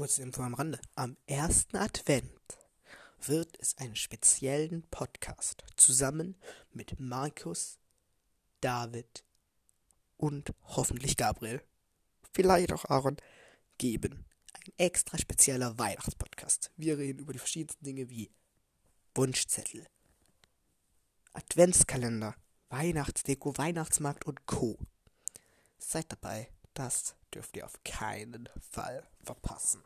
Kurze Info am Rande. Am ersten Advent wird es einen speziellen Podcast zusammen mit Markus, David und hoffentlich Gabriel, vielleicht auch Aaron, geben. Ein extra spezieller Weihnachtspodcast. Wir reden über die verschiedensten Dinge wie Wunschzettel, Adventskalender, Weihnachtsdeko, Weihnachtsmarkt und Co. Seid dabei, das dürft ihr auf keinen Fall verpassen.